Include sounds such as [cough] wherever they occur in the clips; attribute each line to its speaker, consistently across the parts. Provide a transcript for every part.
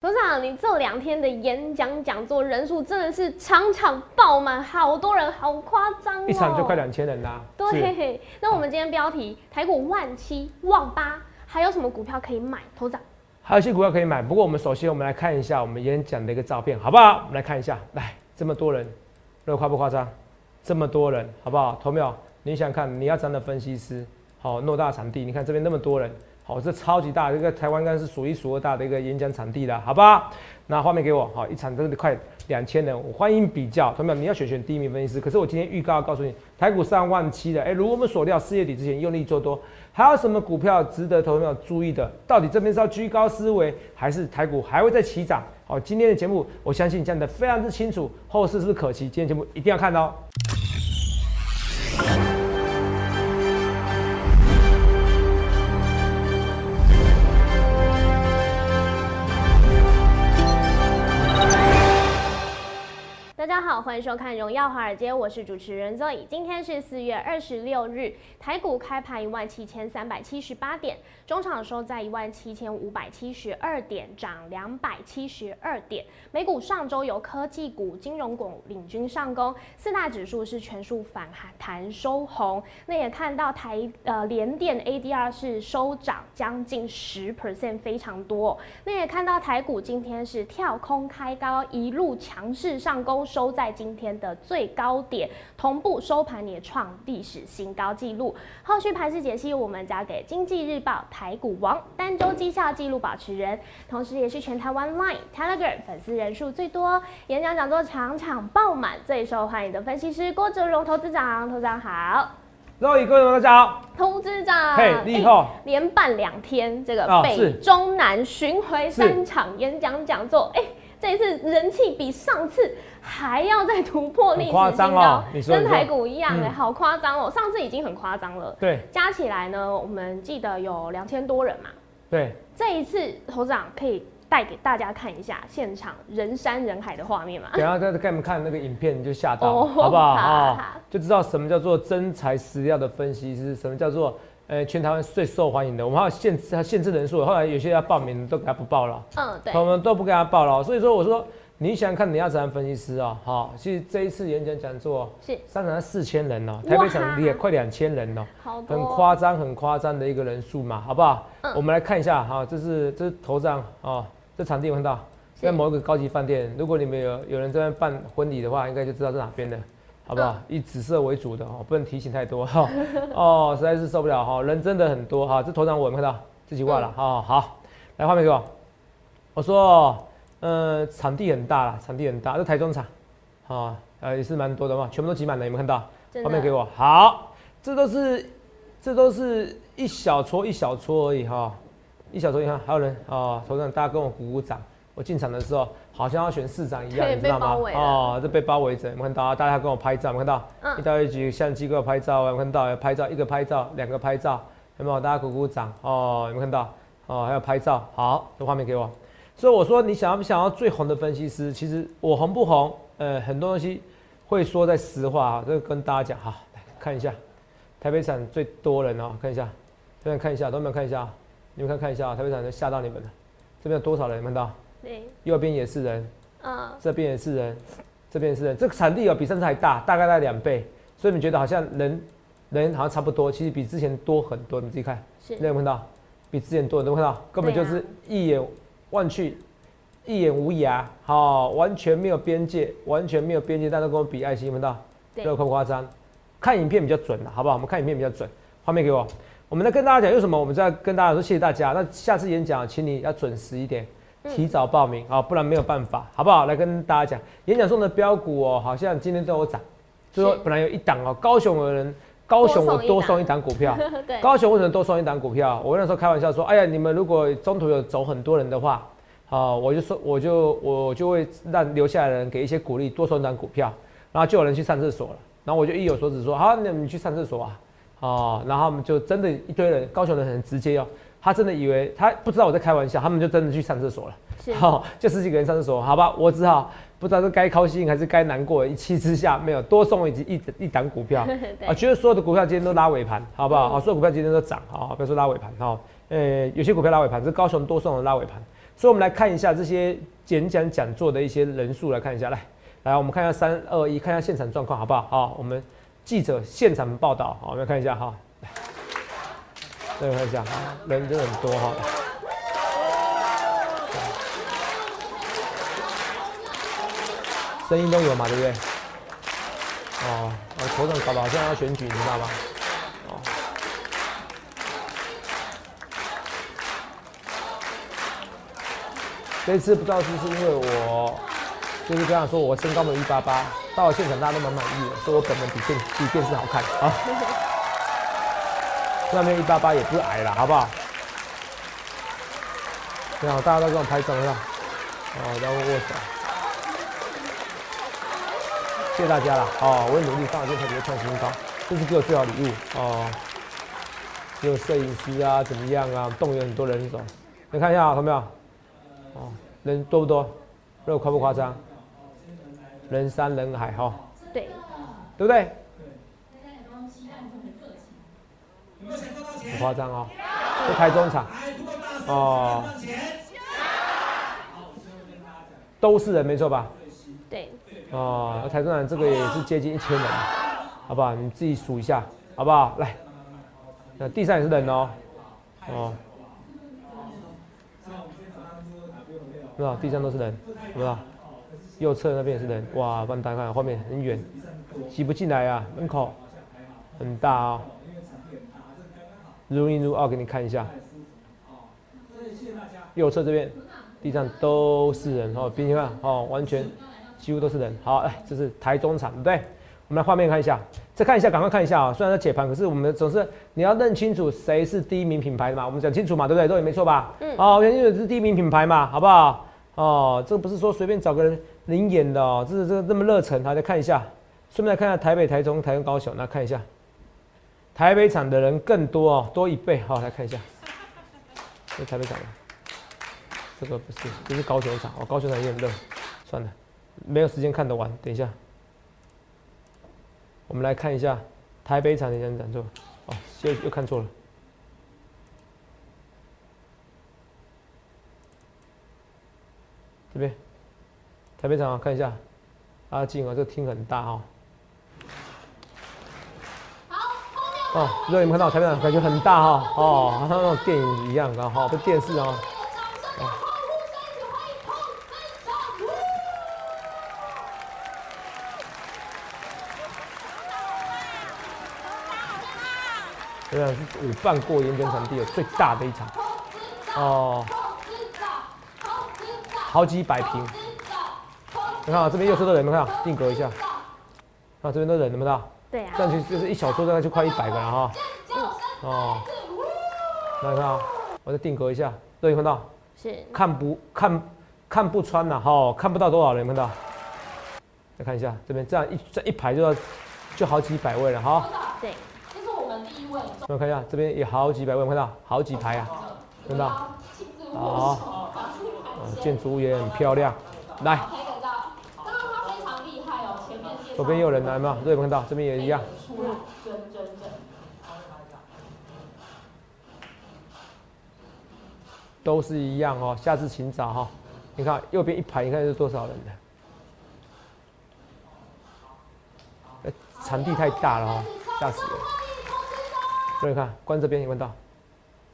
Speaker 1: 董事长，你这两天的演讲讲座人数真的是场场爆满，好多人，好夸张哦！
Speaker 2: 一场就快两千人啦。
Speaker 1: 对，那我们今天标题台股万七万八，还有什么股票可以买？董事长，
Speaker 2: 还有些股票可以买，不过我们首先我们来看一下我们演讲的一个照片，好不好？我们来看一下，来这么多人，那夸不夸张？这么多人，好不好？投票，你想看你要当的分析师，好，偌大场地，你看这边那么多人。好，这超级大，这个台湾应该是数一数二大的一个演讲场地了，好吧？那画面给我，好，一场真的快两千人，我欢迎比较，同学们，你要选选第一名分析师。可是我今天预告告诉你，台股上万七的，哎，如果我们锁掉四月底之前用力做多，还有什么股票值得投票注意的？到底这边是要居高思维，还是台股还会再起涨？好，今天的节目我相信讲的非常之清楚，后市是不是可期？今天节目一定要看哦。
Speaker 1: 大家好，欢迎收看《荣耀华尔街》，我是主持人 Zoe。今天是四月二十六日，台股开盘一万七千三百七十八点，中场收在一万七千五百七十二点，涨两百七十二点。美股上周由科技股、金融股领军上攻，四大指数是全数反弹收红。那也看到台呃联电 ADR 是收涨将近十 percent，非常多。那也看到台股今天是跳空开高，一路强势上攻。收在今天的最高点，同步收盘也创历史新高纪录。后续盘势解析，我们交给经济日报台股王单周绩效记录保持人，同时也是全台湾 Line Telegram 粉丝人数最多、演讲讲座场场爆满、最受欢迎的分析师郭哲荣投资长。投资长好，
Speaker 2: 各位各位大家好，
Speaker 1: 投资长
Speaker 2: 嘿，厉害，
Speaker 1: 连办两天这个北中南巡回三场演讲讲座，哎。这一次人气比上次还要再突破历史新高，跟台股一样哎，好夸张哦！上次已经很夸张了，
Speaker 2: 对，
Speaker 1: 加起来呢，我们记得有两千多人嘛，
Speaker 2: 对。
Speaker 1: 这一次头长可以带给大家看一下现场人山人海的画面嘛？
Speaker 2: 等下再给你们看那个影片，你就吓到，好不好啊？就知道什么叫做真材实料的分析师，什么叫做。呃，全台湾最受欢迎的，我们还有限制，他限制人数，后来有些要报名都给他不报了，
Speaker 1: 嗯，对，
Speaker 2: 我们都不给他报了，所以说我说你想看你要怎样分析师啊？好，其实这一次演讲讲座
Speaker 1: 是
Speaker 2: 上场四千人哦，台北场也快两千人哦，很夸张很夸张的一个人数嘛，好不好？嗯，我们来看一下哈，这是这是头上哦，这场地有看到，在某一个高级饭店，如果你们有有人在那办婚礼的话，应该就知道是哪边的。好不好？以紫色为主的哦，不能提醒太多哈。哦，实在是受不了哈，人真的很多哈。这头上我有看到自己挂了哈。好，来画面给我。我说，呃，场地很大啦，场地很大，这台中场，啊，呃，也是蛮多的嘛，全部都挤满了，有没有看到？画面给我。好，这都是，这都是一小撮一小撮而已哈，一小撮你看还有人啊，头上大家跟我鼓鼓掌。我进场的时候。好像要选市长一样，你知道吗？
Speaker 1: 哦，
Speaker 2: 这被包围着，有看到啊？大家跟我拍照，有看到？嗯。一到一局相机给我拍照，我看到？拍照，一个拍照，两个拍照，有没有？大家鼓鼓掌哦，有没有看到？哦，还有拍照，好，这画面给我。所以我说，你想要不想要最红的分析师？其实我红不红？呃，很多东西会说在实话啊，这个跟大家讲哈。来看一下，台北场最多人哦，看一下，这边看一下，都没有看一下，你们看看一下，台北场就吓到你们了。这边有多少人？看到？
Speaker 1: 对，
Speaker 2: 右边也是人，嗯，这边也是人，这边也是人，这个场地有比上次还大，大概在两倍，所以你觉得好像人，人好像差不多，其实比之前多很多，你自己看，
Speaker 1: 是，
Speaker 2: 有没有看到？比之前多，有没有看到？根本就是一眼望去，一眼无涯，好，完全没有边界，完全没有边界，大家跟我比爱心，看到？
Speaker 1: 对，
Speaker 2: 夸不夸张？看影片比较准的，好不好？我们看影片比较准，画面给我，我们在跟大家讲，为什么我们在跟大家说谢谢大家，那下次演讲，请你要准时一点。提早报名啊，不然没有办法，好不好？来跟大家讲，演讲中的标股哦，好像今天都有涨。就说本来有一档哦，高雄的人，高雄我多送一档股票。[laughs]
Speaker 1: 对。
Speaker 2: 高雄为什么多送一档股票？我那时候开玩笑说，哎呀，你们如果中途有走很多人的话，啊，我就说我就我就会让留下来的人给一些鼓励，多送一档股票，然后就有人去上厕所了。然后我就一有所指说，好，那你们去上厕所啊，哦，然后我们就真的一堆人，高雄人很直接哦。他真的以为他不知道我在开玩笑，他们就真的去上厕所了。
Speaker 1: 是，
Speaker 2: 好，就十几个人上厕所，好吧，我只好不知道是该高兴还是该难过。一气之下，没有多送一一一档股票 [laughs] 啊，觉得所有的股票今天都拉尾盘，好不好？好，所有股票今天都涨，好，不要说拉尾盘，好，呃，有些股票拉尾盘是高雄多送的拉尾盘，所以我们来看一下这些演讲讲座的一些人数，来看一下，来来，我们看一下三二一，看一下现场状况好不好？好，我们记者现场报道，好，我们看一下哈，来，再看一下，人真的很多哈。声音都有嘛，对不对？哦，我头上搞得好像要选举，你知道吗？哦，这次不知道是不是因为我，就是这样说，我身高没有一八八，到了现场大家都蛮满意的，说我本人比电比电视好看啊。外面一八八也不是矮了，好不好？你好，大家都跟我拍照是吧？哦，然后握手。谢谢大家了，哦，我会努力上这台别创新高，这是给我最好礼物哦。有摄影师啊，怎么样啊？动员很多人手，你看一下，看到没有？哦，人多不多？人夸不夸张？人山人海哈。
Speaker 1: 对。
Speaker 2: 对不对？很夸张哦，这台中场哦，都是人，没错吧？
Speaker 1: 对。
Speaker 2: 哦，台中场这个也是接近一千人，好不好？你自己数一下，好不好？来，那地上也是人哦，哦，是吧？地上都是人，是吧？右侧那边也是人，哇！帮大家看，后面很远，挤不进来啊，门口很大啊，如一如二给你看一下，右侧这边地上都是人哦，并且看哦，完全。几乎都是人，好，哎，这是台中场，对不对？我们来画面看一下，再看一下，赶快看一下啊！虽然在解盘，可是我们总是你要认清楚谁是第一名品牌的嘛，我们讲清楚嘛，对不对？都也没错吧？嗯。哦，讲清楚是第一名品牌嘛，好不好？哦，这个不是说随便找个人领演的哦，这是这个这么热忱，大家看一下，顺便来看一下台北、台中、台中、高雄，那看一下，台北场的人更多哦，多一倍，好，来看一下，这台北场的，这个不是，这是高雄场，哦，高雄场也很热，算了。没有时间看得完，等一下，我们来看一下台北场的演讲座。哦，又又看错了，这边台北场啊，看一下，阿静啊，这厅很大哦。好，哦，如果你们看到台北场，感觉很大哈，哦，好像那种电影一样的哈，这电视啊。对啊，是我办过演讲场地的最大的一场，哦，好几百平。你看啊，这边右侧的人，你看定格一下，啊，这边的人能不能？
Speaker 1: 对啊。
Speaker 2: 这样就就是一小撮，大概就快一百个了哈。哦。来看啊，我再定格一下，都有看到？
Speaker 1: 是。
Speaker 2: 看不看看不穿了？哈，看不到多少人看到？再看一下这边，这样一这一排就要就好几百位了哈。
Speaker 1: 对。
Speaker 2: 这是我们第一位。我看一下，这边有好几百位，看到好几排啊，看到？好，建筑物也很漂亮。来，左边有人来吗？这有看到？这边也一样。都是一样哦，下次请早哈。你看右边一排，你看是多少人的？场地太大了哦，吓死人。各位看，关这边，你看到？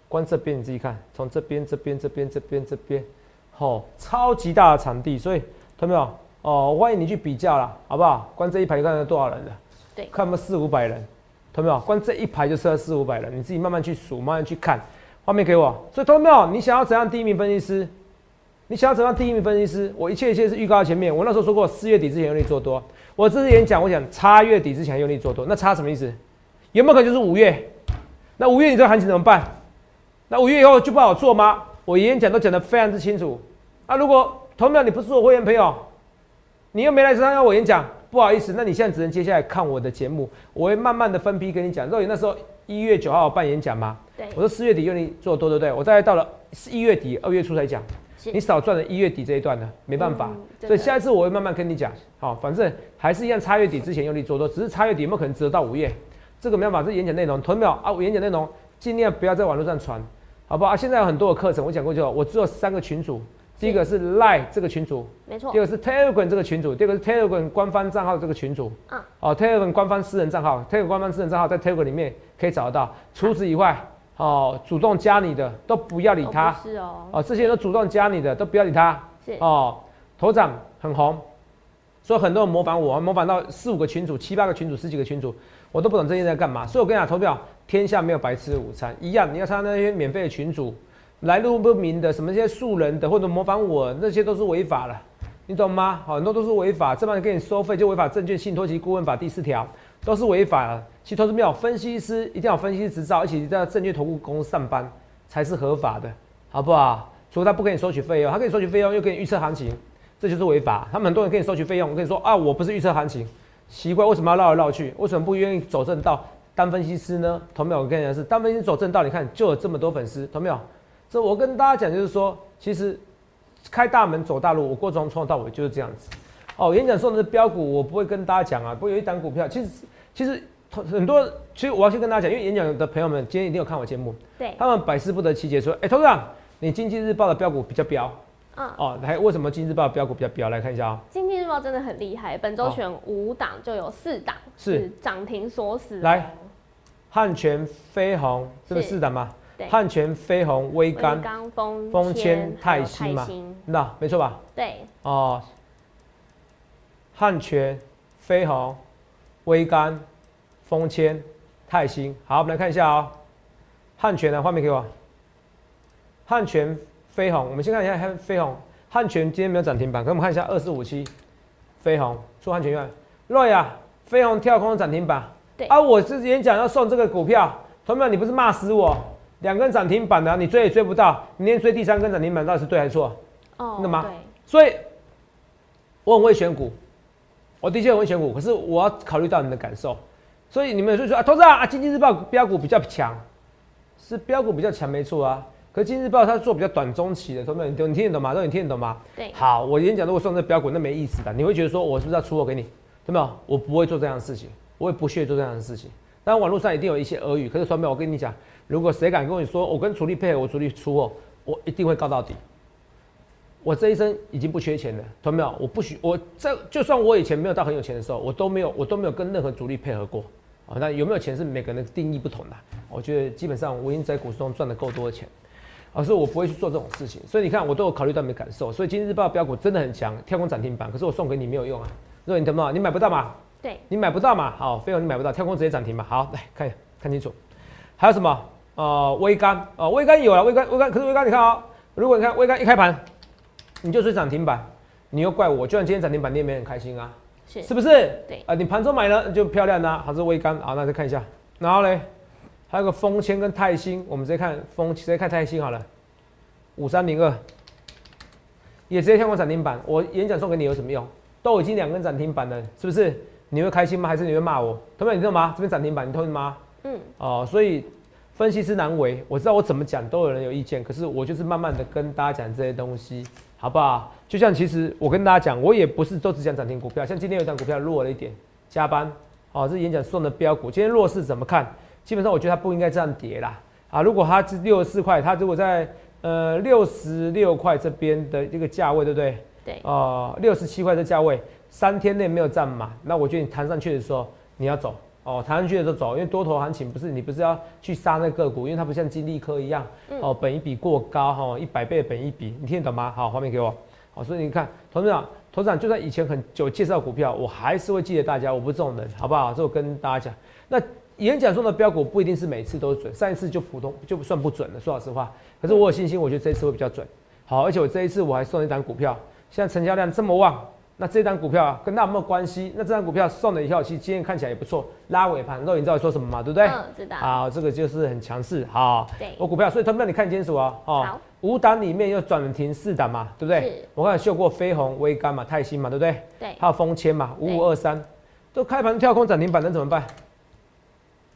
Speaker 2: 关这边，你自己看，从这边、这边、这边、这边、这边，好，超级大的场地，所以看到没有？哦，欢迎你去比较啦，好不好？关这一排，看有多少人的？
Speaker 1: 对，
Speaker 2: 看不四五百人，看到没有？关这一排就设四五百人，你自己慢慢去数，慢慢去看。画面给我。所以，看到没有？你想要怎样第一名分析师？你想要怎样第一名分析师？我一切一切是预告在前面。我那时候说过，四月底之前用力做多。我这次演讲，我想差月底之前用力做多。那差什么意思？有没有可能就是五月？那五月你这个行情怎么办？那五月以后就不好做吗？我演讲都讲得非常之清楚。啊，如果同秒你不是我会员朋友，你又没来参加我演讲，不好意思，那你现在只能接下来看我的节目，我会慢慢的分批跟你讲。肉眼那时候一月九号办演讲吗？
Speaker 1: 对。
Speaker 2: 我说四月底用你做多，对不对？我大概到了一月底、二月初才讲。你少赚了一月底这一段呢，没办法。所以下一次我会慢慢跟你讲。好，反正还是一样，差月底之前用力做多，只是差月底有没有可能值得到五月？这个没办法，这演讲内容，同秒啊！我演讲内容尽量不要在网络上传，好不好啊？现在有很多的课程，我讲过就好。我只有三个群组，第一个是 Line 这个群组，
Speaker 1: 没错。
Speaker 2: 第二个是 Telegram 这个群组，第二个是 Telegram 官方账号这个群组。嗯。哦，Telegram 官方私人账号，Telegram 官方私人账号在 Telegram 里面可以找得到。除此以外，哦，主动加你的都不要理他。
Speaker 1: 是哦。
Speaker 2: 哦，这些人都主动加你的都不要理他。是。哦，头长很红，所以很多人模仿我，模仿到四五个群组、七八个群组、十几个群组，我都不懂这些在干嘛。所以我跟你讲，投票天下没有白吃的午餐，一样你要参加那些免费的群组。来路不明的什么这些素人的或者模仿我，那些都是违法的，你懂吗？好，很多都是违法，这帮人给你收费就违法。证券信托及顾问法第四条都是违法的。其实投资没有分析师一定要分析执照，而且在证券投顾公司上班才是合法的，好不好？除非他不给你收取费用，他给你收取费用又给你预测行情，这就是违法。他们很多人给你收取费用，我跟你说啊，我不是预测行情，奇怪，为什么要绕来绕去？为什么不愿意走正道当分析师呢？同没有？我跟你讲是当分析师走正道，你看就有这么多粉丝，同没有？这我跟大家讲，就是说，其实开大门走大路，我过从从头到尾就是这样子。哦，演讲说的是标股，我不会跟大家讲啊。不过有一档股票，其实其实很多，其实我要去跟大家讲，因为演讲的朋友们今天一定有看我节目，
Speaker 1: 对，
Speaker 2: 他们百思不得其解，说，哎，董事长，你经济日报的标股比较标，嗯，哦，来，为什么经济日报标股比较标？来看一下啊。
Speaker 1: 经济日报真的很厉害，本周选五档就有四档是涨停锁死。
Speaker 2: 来，汉泉飞鸿，这个四档吗？汉泉、飞鸿、威刚、
Speaker 1: 风
Speaker 2: 千、泰兴嘛，那没错吧？
Speaker 1: 对。
Speaker 2: 哦，汉泉、飞鸿、威刚、风千、泰兴，好，我们来看一下哦。汉泉的画面给我。汉泉、飞鸿，我们先看一下汉飞鸿。汉泉今天没有涨停板，给我们看一下二四五七，飞鸿出汉泉院。瑞啊，飞鸿跳空涨停板。
Speaker 1: 对。
Speaker 2: 啊，我之前讲要送这个股票，同学们，你不是骂死我？两根涨停板的，你追也追不到。你连追第三根涨停板，到底是对还是错？
Speaker 1: 哦，那
Speaker 2: 么，所以我很会选股，我的确很会选股。可是我要考虑到你的感受，所以你们就说啊，投资啊，经济日报标股比较强，是标股比较强没错啊。可是经济日报它做比较短中期的，同学们，你听得懂吗？都你听得懂吗？
Speaker 1: 对。
Speaker 2: 好，我演讲如果送这标股，那没意思的。你会觉得说我是不是要出货给你？对没有？我不会做这样的事情，我也不屑做这样的事情。当然网络上一定有一些俄语，可是传媒我跟你讲。如果谁敢跟你说我跟主力配合，我主力出货，我一定会告到底。我这一生已经不缺钱了，懂没有？我不许我这就算我以前没有到很有钱的时候，我都没有我都没有跟任何主力配合过啊。那有没有钱是每个人的定义不同的。我觉得基本上我已经在股市中赚的够多的钱，而是我不会去做这种事情。所以你看，我都有考虑到你的感受。所以今日日报标股真的很强，跳空涨停板，可是我送给你没有用啊。若你懂不懂？你买不到嘛？
Speaker 1: 对，
Speaker 2: 你买不到嘛？好，飞鸿你买不到，跳空直接涨停嘛？好，来看看清楚，还有什么？哦，微钢哦，微钢有了，微钢微钢，可是微钢你看啊，如果你看微钢一开盘，你就追涨停板，你又怪我，就算今天涨停板你也没很开心啊，
Speaker 1: 是
Speaker 2: 是不是？
Speaker 1: 对
Speaker 2: 啊，你盘中买了就漂亮啦，还是微钢啊？那再看一下，然后嘞，还有个风千跟泰兴，我们直接看风，直接看泰兴好了，五三零二，也直接跳过涨停板，我演讲送给你有什么用？都已经两根涨停板了，是不是？你会开心吗？还是你会骂我？同学你知道吗？这边涨停板，你同意吗？嗯，哦，所以。分析师难为，我知道我怎么讲都有人有意见，可是我就是慢慢的跟大家讲这些东西，好不好？就像其实我跟大家讲，我也不是都只讲涨停股票，像今天有一张股票弱了一点，加班，哦，这演讲送的标股，今天弱势怎么看？基本上我觉得它不应该这样跌啦，啊，如果它是六十四块，它如果在呃六十六块这边的这个价位，对不对？
Speaker 1: 对，
Speaker 2: 哦，六十七块的价位，三天内没有站满，那我觉得你弹上去的时候你要走。哦，弹上去的时候走，因为多头行情不是你不是要去杀那个股，因为它不像金利科一样，哦，本一比过高哈，一百倍的本一比，你听得懂吗？好，画面给我。好，所以你看，投资长，投资长就算以前很久介绍股票，我还是会记得大家，我不是这种人，好不好？这我跟大家讲，那演讲中的标股不一定是每次都准，上一次就普通就不算不准了，说老实话。可是我有信心，我觉得这一次会比较准。好，而且我这一次我还送一单股票，现在成交量这么旺。那这张股票啊，跟它有没有关系？那这张股票送了以后，其实，今天看起来也不错，拉尾盘，肉你知道说什么嘛，对不对？
Speaker 1: 嗯，知道。
Speaker 2: 好，这个就是很强势，好。
Speaker 1: 对。
Speaker 2: 我股票，所以他们让你看清楚哦。
Speaker 1: 好。
Speaker 2: 五档里面又转停四档嘛，对不对？
Speaker 1: 是。
Speaker 2: 我看秀过飞鸿、微钢嘛、泰兴嘛，对不对？
Speaker 1: 对。
Speaker 2: 还有风千嘛，五五二三，都开盘跳空涨停板，能怎么办？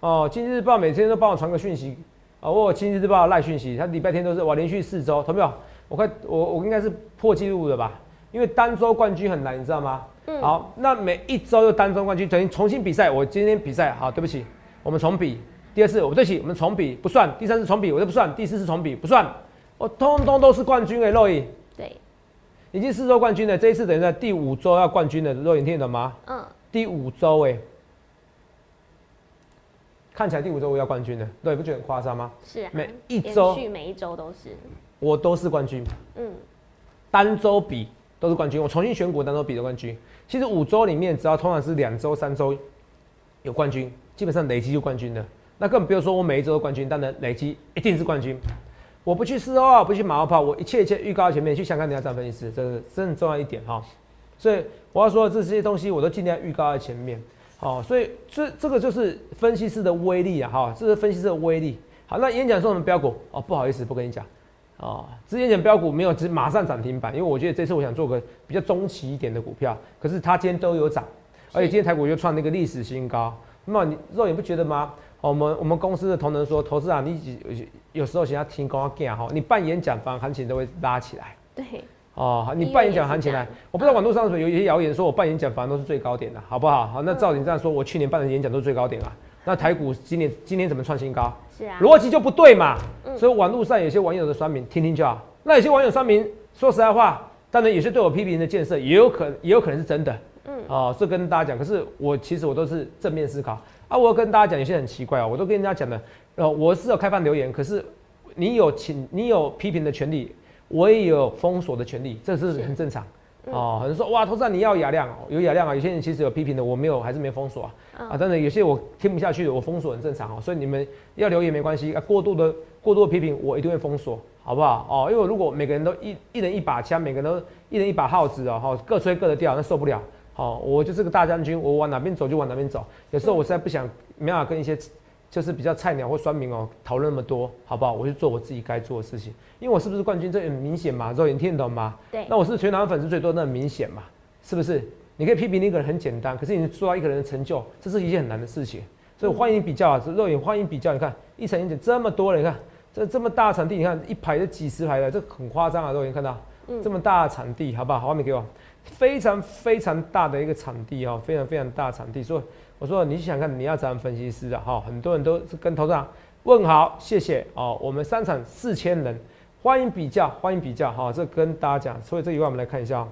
Speaker 2: 哦，经济日报每天都帮我传个讯息，哦，我经济日报赖讯息，他礼拜天都是我连续四周，同没有？我快，我我应该是破纪录的吧？因为单周冠军很难，你知道吗？嗯好，那每一周又单周冠军，等于重新比赛。我今天比赛，好，对不起，我们重比。第二次，我对不起，我们重比不算。第三次重比，我就不算。第四次重比不算。我通通都是冠军诶，洛伊。
Speaker 1: 对。
Speaker 2: 已经四周冠军了，这一次等于在第五周要冠军的，肉眼听得懂吗？嗯。第五周诶，看起来第五周我要冠军的，对，不觉得很夸张吗？
Speaker 1: 是啊。
Speaker 2: 每一周，
Speaker 1: 每一周都是。
Speaker 2: 我都是冠军。嗯。单周比都是冠军，我重新选股当中比的冠军。其实五周里面，只要通常是两周、三周有冠军，基本上累积就冠军了。那更不用说，我每一周冠军，但然累积一定是冠军。我不去四号，不去马后炮，我一切一切预告前面去想看你要涨分析师，这是真很重要一点哈。所以我要说的这些东西，我都尽量预告在前面。好，所以这这个就是分析师的威力啊哈，这是分析师的威力。好，那演讲说什么标股哦，不好意思，不跟你讲。啊，之前讲标股没有，只马上涨停板，因为我觉得这次我想做个比较中期一点的股票，可是它今天都有涨，而且今天台股又创那个历史新高。那么你肉眼不觉得吗？我们我们公司的同仁说，投资啊，你有时候想要听公讲哈，你办演讲反行情都会拉起来。
Speaker 1: 对。
Speaker 2: 哦，你办演讲行情来，我不知道网络上有一些谣言说我办演讲反而都是最高点的，好不好？好，那照你这样说，我去年办的演讲都是最高点啊。那台股今年今年怎么创新高？
Speaker 1: 是啊，
Speaker 2: 逻辑就不对嘛。所以网络上有些网友的酸民听听就好。那有些网友酸民说实在话，当然有些对我批评的建设也有可也有可能是真的。嗯，哦，这跟大家讲。可是我其实我都是正面思考啊。我跟大家讲，有些很奇怪啊，我都跟人家讲的。呃，我是有开放留言，可是你有请你有批评的权利，我也有封锁的权利，这是很正常。哦，很多人说哇，头上你要雅量，有雅量啊。有些人其实有批评的，我没有，还是没封锁啊。啊，当然有些我听不下去的，我封锁很正常哦。所以你们要留言没关系啊，过度的过度的批评我一定会封锁，好不好？哦，因为如果每个人都一一人一把枪，每个人都一人一把号子哦，哈，各吹各的调，那受不了。好，我就是个大将军，我往哪边走就往哪边走。有时候我实在不想没办法跟一些就是比较菜鸟或酸民哦讨论那么多，好不好？我就做我自己该做的事情。因为我是不是冠军，这很明显嘛，肉眼听得懂吗？
Speaker 1: 对。
Speaker 2: 那我是全台粉丝最多，那很明显嘛，是不是？你可以批评一个人很简单，可是你做到一个人的成就，这是一件很难的事情。所以欢迎比较啊，肉眼欢迎比较。你看一层一层这么多人，你看这这么大场地，你看一排的几十排的，这很夸张啊！肉眼看到，嗯这么大的场地，好不好？画面给我，非常非常大的一个场地哦，非常非常大场地。所以我说你想看你要找分析师的，哈，很多人都是跟投资长问好，谢谢哦。我们商场四千人。欢迎比较，欢迎比较，哈，这跟大家讲。所以这一块我们来看一下。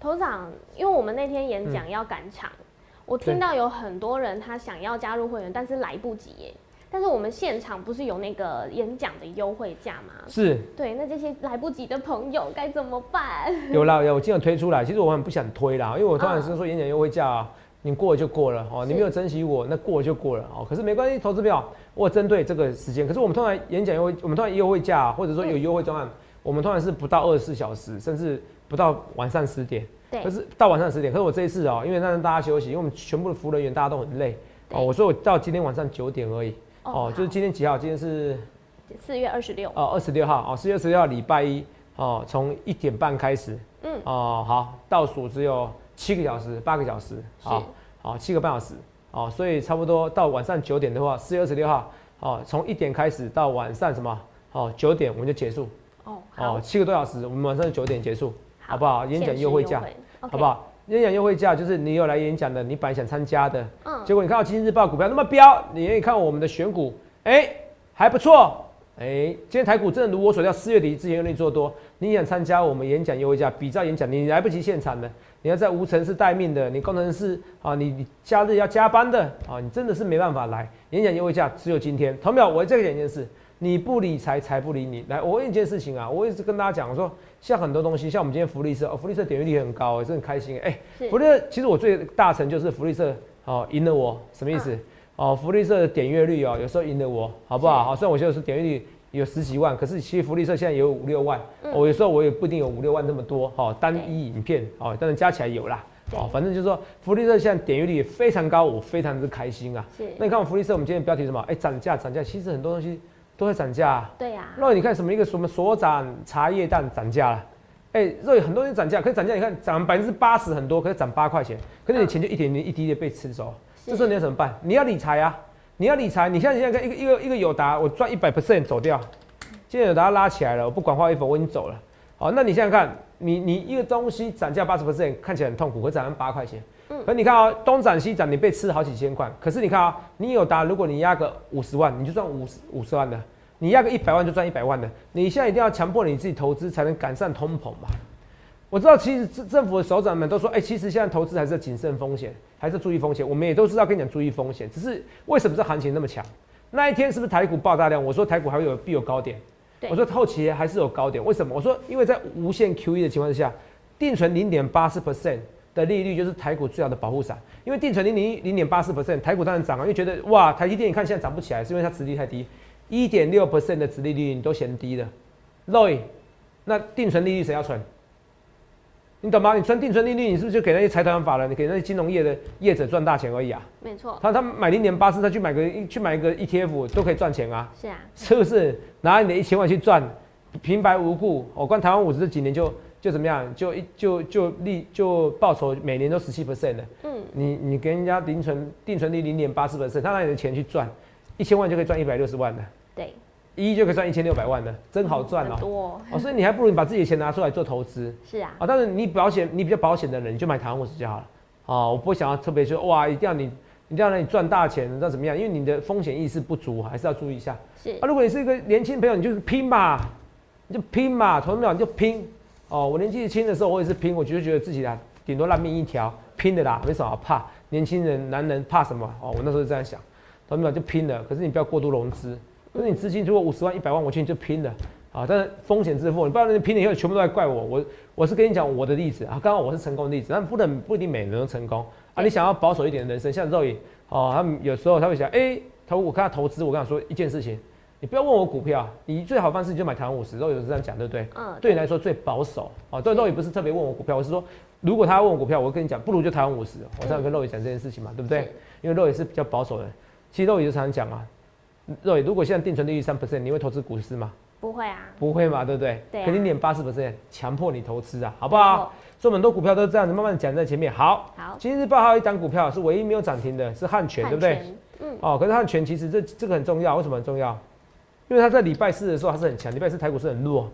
Speaker 1: 头长，因为我们那天演讲要赶场，我听到有很多人他想要加入会员，但是来不及耶。但是我们现场不是有那个演讲的优惠价吗？
Speaker 2: 是。
Speaker 1: 对，那这些来不及的朋友该怎么办？
Speaker 2: 有啦，有，我经常推出来。其实我很不想推啦，因为我突然是说演讲优惠价。你过了就过了哦，你没有珍惜我，那过了就过了哦。可是没关系，投资票我针对这个时间。可是我们通常演讲优惠，我们通常优惠价，或者说有优惠专案，我们通常是不到二十四小时，甚至不到晚上十点。
Speaker 1: 对。
Speaker 2: 可是到晚上十点，可是我这一次哦，因为让大家休息，因为我们全部的服务人员大家都很累哦。我说我到今天晚上九点而已哦，就是今天几号？今天是
Speaker 1: 四月二十六
Speaker 2: 哦，二十六号哦，四月二十六号礼拜一哦，从一点半开始，嗯哦好，倒数只有七个小时，八个小时好。好，七个半小时，哦，所以差不多到晚上九点的话，四月二十六号，哦，从一点开始到晚上什么，哦，九点我们就结束，
Speaker 1: 哦，哦，
Speaker 2: 七个多小时，我们晚上九点结束，好不好？演讲优惠价，好不好？演讲优惠价就是你有来演讲的，你本来想参加的，嗯，结果你看到《经济日报》股票那么飙，你愿意看我们的选股，哎，还不错，哎，今天台股真的如我所料，四月底之前用力做多，你想参加我们演讲优惠价，比照演讲，你来不及现场的。你要在无尘室待命的，你工程师啊，你你假日要加班的啊，你真的是没办法来演讲优惠价，只有今天。同秒，我再讲一件事，你不理财，财不理你。来，我问一件事情啊，我一直跟大家讲，我说像很多东西，像我们今天福利社，哦，福利社点阅率很高，真的很开心。哎，福利社其实我最大成就是福利社哦赢了我，什么意思？哦，福利社的点阅率哦，有时候赢得我，好不好？好，虽然我现在是点阅率。有十几万，可是其实福利社现在有五六万，我有时候我也不一定有五六万那么多，哈，单一影片，哦，但是加起来有啦，哦，反正就是说福利社现在点阅率也非常高，我非常之开心啊。是，那你看我福利社，我们今天标题什么？哎，涨价，涨价，其实很多东西都在涨价。
Speaker 1: 对呀。
Speaker 2: 那你看什么一个什么所长茶叶蛋涨价了？哎，这很多人涨价，可是涨价你看涨百分之八十很多，可是涨八块钱，可是你钱就一点点一滴滴被吃走，这时候你要怎么办？你要理财啊。你要理财，你现在现在看一个一个一个友达，我赚一百 percent 走掉，现在友达拉起来了，我不管花一分，我已经走了。好，那你现在看，你你一个东西涨价八十 percent，看起来很痛苦，可涨八块钱。嗯。可你看啊，东涨西涨，你被吃好几千块。可是你看啊，你友达，如果你压个五十万，你就赚五十五十万的；你压个一百万就赚一百万的。你现在一定要强迫你自己投资，才能赶上通膨嘛。我知道，其实政政府的首长们都说，哎，其实现在投资还是要谨慎风险，还是注意风险。我们也都知道跟你讲注意风险，只是为什么这行情那么强？那一天是不是台股爆大量？我说台股还会有必有高点。我说后期还是有高点，为什么？我说因为在无限 QE 的情况之下，定存零点八四 percent 的利率就是台股最好的保护伞。因为定存零零零点八四 percent，台股当然涨啊，因为觉得哇，台积电你看现在涨不起来，是因为它殖利率太低，一点六 percent 的殖利率你都嫌低了。Roy，那定存利率谁要存？你懂吗？你存定存利率，你是不是就给那些财团法人，你给那些金融业的业者赚大钱而已啊？
Speaker 1: 没错。
Speaker 2: 他他买零点八四，他去买个去买一个 ETF 都可以赚钱啊。
Speaker 1: 是啊。
Speaker 2: 是不是拿你的一千万去赚，平白无故？我光台湾五十这几年就就怎么样？就一就就利就报酬每年都十七 percent 的。嗯。你你给人家零存定存利零点八四 percent，他拿你的钱去赚，一千万就可以赚一百六十万的。
Speaker 1: 对。
Speaker 2: 一就可以赚一千六百万了，真好赚哦！
Speaker 1: 多
Speaker 2: 哦，所以你还不如你把自己的钱拿出来做投资。
Speaker 1: 是啊，
Speaker 2: 啊，但是你保险，你比较保险的人，你就买台湾股市就好了。哦，我不会想要特别说哇，一定要你，一定要让你赚大钱，那怎么样？因为你的风险意识不足，还是要注意一下。
Speaker 1: 是
Speaker 2: 啊，如果你是一个年轻朋友，你就拼嘛，你就拼嘛，投资没有你就拼。哦，我年纪轻的时候，我也是拼，我就觉得自己啊，顶多烂命一条，拼的啦，没什么怕。年轻人，男人怕什么？哦，我那时候就这样想，投资没有就拼了。可是你不要过度融资。可是你资金如果五十万一百万，我劝你就拼了啊！但是风险自负，你不然你拼了以后全部都在怪我。我我是跟你讲我的例子啊，刚好我是成功的例子，但不能不一定每个人都成功啊。你想要保守一点的人生，像肉眼哦，他们有时候他会想，哎，他我跟他投资，我跟他说一件事情，你不要问我股票，你最好方式就买台湾五十。肉眼是这样讲，对不对？嗯。对你来说最保守啊。对肉眼不是特别问我股票，我是说，如果他要问我股票，我跟你讲，不如就台湾五十。我常常跟肉眼讲这件事情嘛，对不对？因为肉眼是比较保守的。其实肉眼就常常讲啊。对，如果现在定存利率三 percent，你会投资股市吗？
Speaker 1: 不会啊，
Speaker 2: 不会嘛，对不对？
Speaker 1: 对，
Speaker 2: 肯定点八十 percent，强迫你投资啊，好不好？所以很多股票都是这样子，慢慢讲在前面。好，
Speaker 1: 好，
Speaker 2: 今日报还有一档股票是唯一没有涨停的，是汉权，对不对？嗯。哦，可是汉权其实这这个很重要，为什么很重要？因为它在礼拜四的时候它是很强，礼拜四台股是很弱。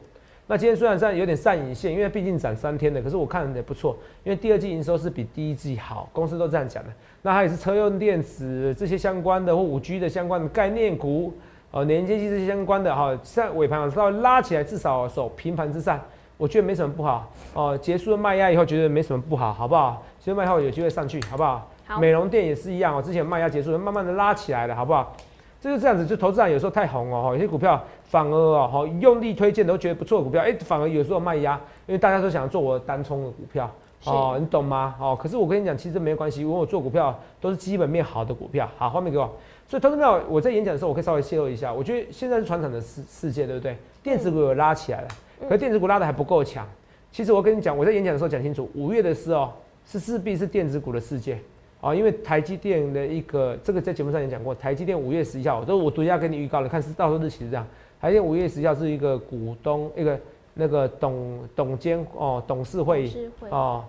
Speaker 2: 那今天虽然上有点上影线，因为毕竟涨三天的，可是我看也不错，因为第二季营收是比第一季好，公司都这样讲的。那它也是车用电子这些相关的或五 G 的相关的概念股，呃，连接器这些相关的哈，在尾盘稍微拉起来，至少守平盘之上，我觉得没什么不好。哦，结束了卖压以后，觉得没什么不好，好不好？结束卖后有机会上去，好不好？
Speaker 1: 好。
Speaker 2: 美容店也是一样哦，之前卖压结束了，慢慢的拉起来了，好不好？就是这样子，就投资人有时候太红哦，有些股票反而哦，好用力推荐都觉得不错的股票，哎，反而有时候卖压，因为大家都想做我单冲的股票，哦，你懂吗？哦，可是我跟你讲，其实没有关系，因为我做股票都是基本面好的股票。好，画面给我。所以投资票，我在演讲的时候，我可以稍微泄露一下，我觉得现在是传统的世世界，对不对？电子股有拉起来了，可是电子股拉的还不够强。其实我跟你讲，我在演讲的时候讲清楚，五月的事哦，是势必是电子股的世界。啊，因为台积电的一个，这个在节目上也讲过，台积电五月十一号，都我独家给你预告了，看是到时候日期是这样。台积电五月十一号是一个股东一个那个董董监哦董事会哦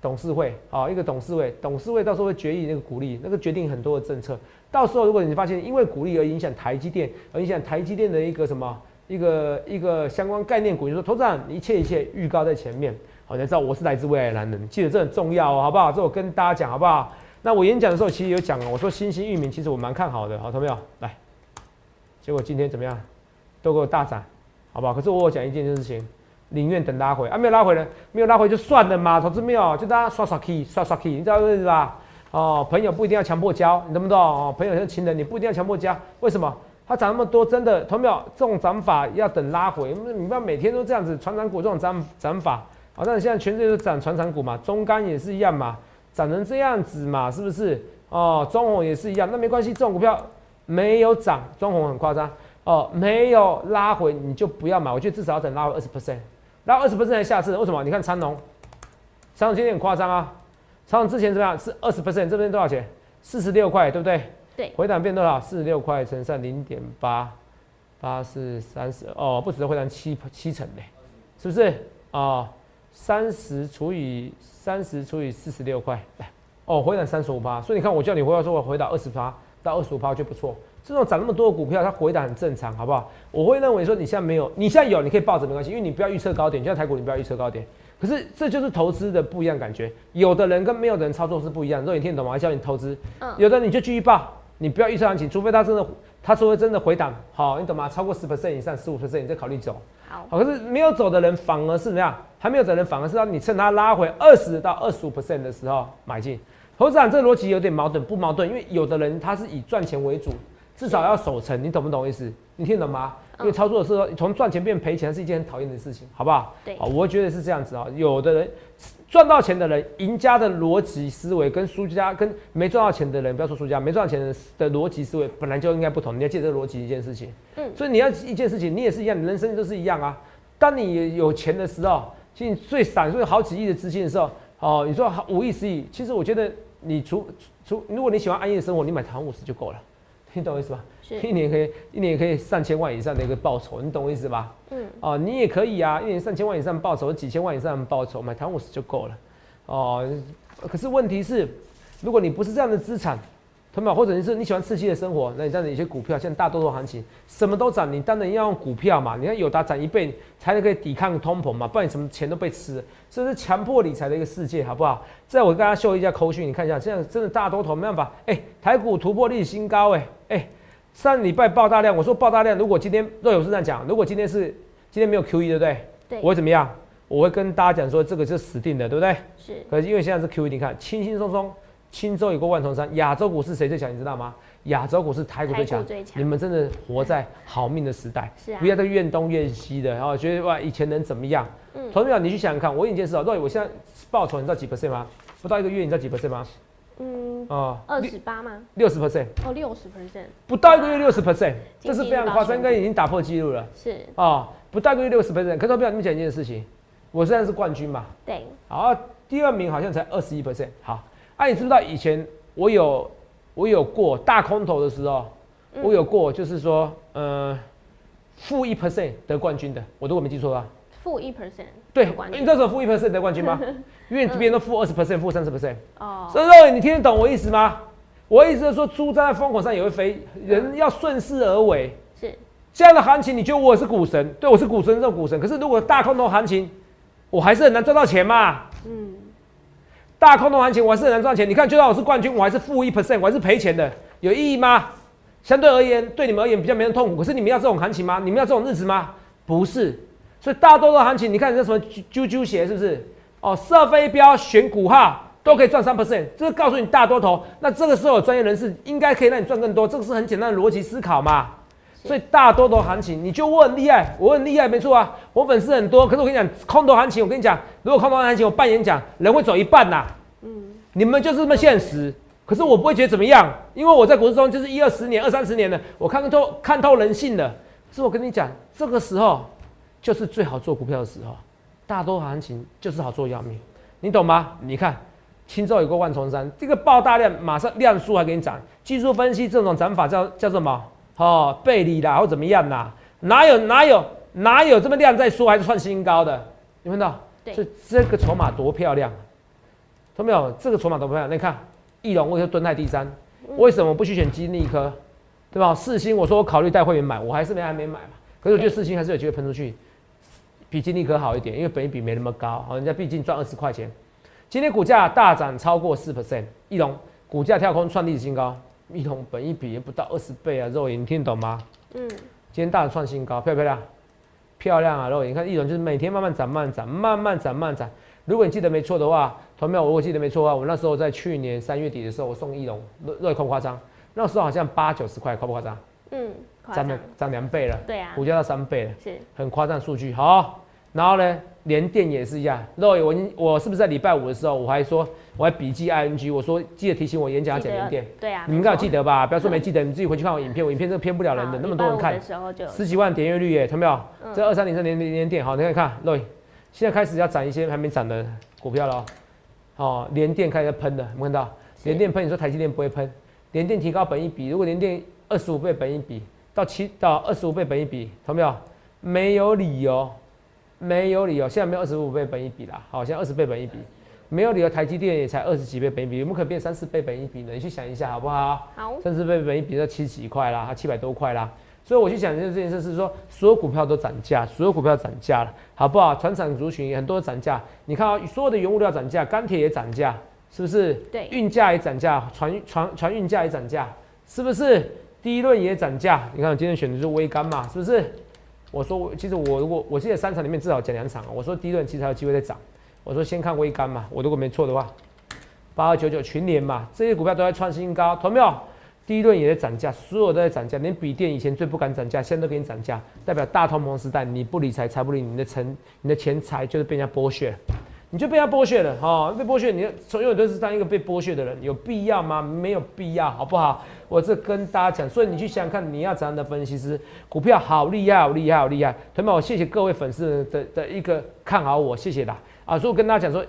Speaker 2: 董事会哦一个董事会董事会到时候会决议那个股利，那个决定很多的政策。到时候如果你发现因为股利而影响台积电，而影响台积电的一个什么一个一个相关概念股，你说投资人一切一切预告在前面，好，你知道我是来自未来的男人，记得这很重要哦，好不好？这我跟大家讲好不好？那我演讲的时候其实有讲啊，我说新兴域名其实我蛮看好的，好，同没有？来，结果今天怎么样？都给我大涨，好不好？可是我讲一件事情，宁愿等拉回啊，没有拉回呢，没有拉回就算了嘛，投资没有，就大家刷刷 key，刷刷 key，你知道意思吧？哦，朋友不一定要强迫交，你懂不懂？哦，朋友是情人，你不一定要强迫交，为什么？它涨那么多，真的，同没有？这种涨法要等拉回，你不要每天都这样子，船长股这种涨涨法，好，但是现在全世界都涨船长股嘛，中钢也是一样嘛。涨成这样子嘛，是不是？哦，中红也是一样，那没关系，这种股票没有涨，中红很夸张哦，没有拉回你就不要买，我觉得至少要等拉回二十 percent，拉二十 percent 才下次。为什么？你看长隆，长隆今天很夸张啊，长隆之前怎么样？是二十 percent，这边多少钱？四十六块，对不对？
Speaker 1: 对。
Speaker 2: 回档变多少？四十六块乘上零点八，八是三十哦，不止回档七七成嘞，是不是？哦，三十除以。三十除以四十六块，来哦，回档三十五趴，所以你看我叫你回答说我回档二十趴到二十五趴就不错。这种涨那么多的股票，它回档很正常，好不好？我会认为说你现在没有，你现在有，你可以抱着没关系，因为你不要预测高点，就像台股你不要预测高点。可是这就是投资的不一样感觉，有的人跟没有的人操作是不一样。如果你听懂吗？叫你投资，嗯，有的你就继续抱，你不要预测行情，除非它真的它除非真的回档，好，你懂吗？超过十 percent 以上，十五 percent 你再考虑走。
Speaker 1: 好，
Speaker 2: 可是没有走的人反而是怎么样？还没有走的人反而是让你趁它拉回二十到二十五 percent 的时候买进。投资长这逻辑有点矛盾，不矛盾？因为有的人他是以赚钱为主，至少要守成，你懂不懂意思？你听懂吗？因为操作的时候从赚钱变赔钱是一件很讨厌的事情，好不好？
Speaker 1: 对，
Speaker 2: 啊，我觉得是这样子啊。有的人赚到钱的人，赢家的逻辑思维跟输家跟没赚到钱的人，不要说输家，没赚到钱的的逻辑思维本来就应该不同。你要记得逻辑一件事情，嗯，所以你要一件事情，你也是一样，你人生都是一样啊。当你有钱的时候，其实最散碎好几亿的资金的时候，哦，你说五亿十亿，其实我觉得。你除除，如果你喜欢安逸的生活，你买唐五十就够了，你懂我意思吧？一年可以一年可以上千万以上的一个报酬，你懂我意思吧？嗯，哦，你也可以啊，一年上千万以上报酬，几千万以上报酬，买唐五十就够了。哦，可是问题是，如果你不是这样的资产。或者你是你喜欢刺激的生活，那你这样的一些股票，像大多数行情什么都涨，你当然要用股票嘛。你看有达涨一倍，才能可以抵抗通膨嘛，不然你什么钱都被吃。这是强迫理财的一个世界，好不好？再我跟大家秀一下口讯，你看一下，这样真的大多头没办法。哎，台股突破历史新高，哎哎，上礼拜爆大量，我说爆大量，如果今天若有是这样讲，如果今天是今天没有 Q E，对不对？
Speaker 1: 对，
Speaker 2: 我会怎么样？我会跟大家讲说，这个是死定的，对不对？
Speaker 1: 是。
Speaker 2: 可是因为现在是 Q E，你看轻轻松松。轻舟已过万重山，亚洲股市谁最强？你知道吗？亚洲股市台股最强。你们真的活在好命的时代，[laughs] 不要再怨东怨西的，然后觉得哇以前能怎么样？嗯，同学们，你去想想看，我问你件事啊，若我现在报酬你知道几 percent 吗？不到一个月你知道几 percent 吗？
Speaker 1: 嗯，哦，二十八吗？
Speaker 2: 六十 percent。
Speaker 1: 哦，六十 percent。
Speaker 2: 不到一个月六十 percent，这是非常夸张，应该已经打破纪录了。
Speaker 1: 是。
Speaker 2: 哦，不到一个月六十 percent，可是我不要你们讲一件事情，我现在是冠军嘛？
Speaker 1: 对。
Speaker 2: 好，第二名好像才二十一 percent。好，啊，你知不知道以前？我有，我有过大空头的时候，我有过，就是说，呃，负一 percent 得冠军的，我如果没记错的话？
Speaker 1: 负一 percent，
Speaker 2: 对，你知道什么负一 percent 得冠军吗？[laughs] 因为这边都负二十 percent，负三十 percent。哦。所以说，你听得懂我意思吗？我意思是说，猪站在风口上也会飞，人要顺势而为。
Speaker 1: 是。
Speaker 2: 这样的行情，你觉得我是股神？对，我是股神，这种股神。可是如果大空头行情，我还是很难赚到钱嘛。嗯。大空头行情，我还是很难赚钱。你看，就算我是冠军，我还是负一 percent，我还是赔钱的，有意义吗？相对而言，对你们而言比较没人痛苦。可是你们要这种行情吗？你们要这种日子吗？不是。所以大多数行情，你看这什么啾啾鞋是不是？哦，射飞镖、选股哈都可以赚三 percent，这是告诉你大多头。那这个时候，专业人士应该可以让你赚更多。这个是很简单的逻辑思考嘛。所以大多头行情，你就我很厉害，我很厉害，没错啊，我粉丝很多。可是我跟你讲，空头行情，我跟你讲，如果空头行情我办演讲，人会走一半呐。嗯，你们就是这么现实。可是我不会觉得怎么样，因为我在股市中就是一二十年、二三十年的，我看透看透人性的。是我跟你讲，这个时候就是最好做股票的时候。大多行情就是好做要命，你懂吗？你看，轻舟有过万重山，这个爆大量，马上量缩还给你涨。技术分析这种涨法叫叫什么？哦，背离啦，或怎么样啦？哪有哪有哪有这么量在说，还是创新高的？你看到？
Speaker 1: 对，
Speaker 2: 所以这个筹码多漂亮，看到没有？这个筹码多漂亮！你看，翼龙我就蹲在第三，为什么不去选金利科？对吧？四星我说我考虑带会员买，我还是没还没买嘛。可是我觉得四星还是有机会喷出去，比金利可好一点，因为本益比没那么高，好，人家毕竟赚二十块钱。今天股价大涨超过四 percent，翼龙股价跳空创历史新高。一龙本一比也不到二十倍啊，肉眼你听懂吗？嗯，今天大涨创新高，漂不漂亮？漂亮啊，肉眼你看易龙就是每天慢慢涨，慢慢涨，慢慢涨，慢慢涨。如果你记得没错的话，同票我如果记得没错的话，我那时候在去年三月底的时候，我送易龙，肉肉夸不夸张？那时候好像八九十块，夸不夸张？
Speaker 1: 嗯，
Speaker 2: 涨了涨两倍了，
Speaker 1: 对啊，
Speaker 2: 股价到三倍了，
Speaker 1: 是
Speaker 2: 很夸张数据。好，然后呢？连电也是一样，肉眼我我是不是在礼拜五的时候，我还说我还笔记 ing，我说记得提醒我演讲要讲连电，
Speaker 1: 对啊，
Speaker 2: 你们应该记得吧？不要说没记得，你自己回去看我影片，我影片真的骗不了人的，那么多人看，十几万点阅率耶，看到没有？这二三零三连连电，好，你看看肉眼，现在开始要涨一些还没涨的股票了，哦，连电开始喷的，有看到？连电喷，你说台积电不会喷？连电提高本一比，如果连电二十五倍本一比到七到二十五倍本一比，同没有？没有理由。没有理由，现在没有二十五倍本一比啦，好，现在二十倍本一比，没有理由，台积电也才二十几倍本一比，有没有可能变三四倍本一比呢？你去想一下好不好？
Speaker 1: 好，
Speaker 2: 三四倍本一比要七十几块啦，它七百多块啦，所以我去想就这件事是说，所有股票都涨价，所有股票涨价了，好不好？船厂族群很多涨价，你看啊，所有的原物料涨价，钢铁也涨价，是不是？
Speaker 1: 对，
Speaker 2: 运价也涨价，船船船运价也涨价，是不是？第一轮也涨价，你看我今天选的是微甘嘛，是不是？我说，其实我如果我记得三场里面至少讲两场我说第一轮其实还有机会再涨，我说先看微甘嘛，我如果没错的话，八二九九群联嘛，这些股票都在创新高，同没有？第一轮也在涨价，所有都在涨价，连笔电以前最不敢涨价，现在都给你涨价，代表大通膨时代你不理财，财不理你的钱，你的钱财就是被人家剥削，你就被人家剥削了哈，被剥削，你所有都是当一个被剥削的人，有必要吗？没有必要，好不好？我这跟大家讲，所以你去想想看，你要怎样的分析师，股票好厉害，好厉害，好厉害，同学们，我谢谢各位粉丝的的一个看好我，谢谢啦啊！所以我跟大家讲说，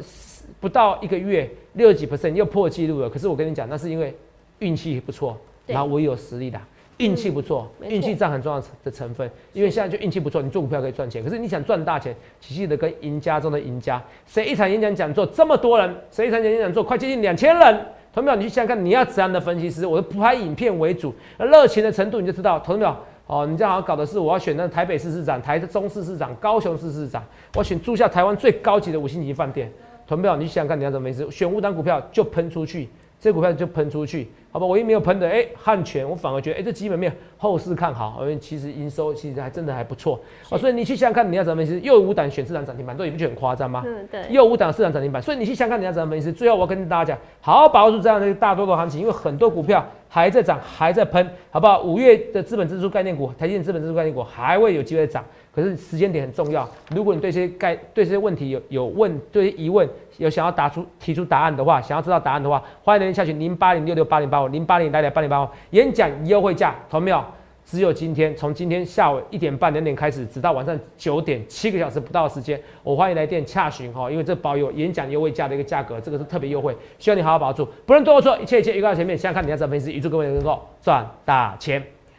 Speaker 2: 不到一个月六几 percent 又破纪录了，可是我跟你讲，那是因为运气不错。然后我有实力的，运气不错，运气占很重要的成分。因为现在就运气不错，你做股票可以赚钱。可是你想赚大钱，记得跟赢家中的赢家。谁一场演讲讲座这么多人？谁一场演讲座快接近两千人？同学们，你去想想看，你要怎样的分析师？我不拍影片为主，热情的程度你就知道。同学们，哦，你这样好像搞的是我要选那台北市市长、台中市市长、高雄市市长，我选住下台湾最高级的五星级饭店。同学们，你想想看，你要怎么分析？选五档股票就喷出去。这股票就喷出去，好吧？我一没有喷的，哎，汉泉，我反而觉得，哎，这基本面后市看好，因为其实营收其实还真的还不错啊。所以你去想想看，你要怎么分析？又五档选市场涨停板，都你不觉得很夸张吗？
Speaker 1: 嗯，对。
Speaker 2: 又五档市场涨停板，所以你去想想看，你要怎么分析？最后我要跟大家讲，好好把握住这样的一个大多头行情，因为很多股票还在涨，还在喷，好不好？五月的资本支出概念股，台积电资本支出概念股还会有机会涨。可是时间点很重要。如果你对这些概对这些问题有有问对疑问有想要答出提出答案的话，想要知道答案的话，欢迎您下去零八零六六八零八五零八零来来八零八五演讲优惠价，同没有？只有今天，从今天下午一点半两点开始，直到晚上九点，七个小时不到的时间，我欢迎来电洽询哈，因为这保有演讲优惠价的一个价格，这个是特别优惠，希望你好好保住，不论多或错，一切一切预告前面，想看你要怎么分析，预祝各位能够赚大钱。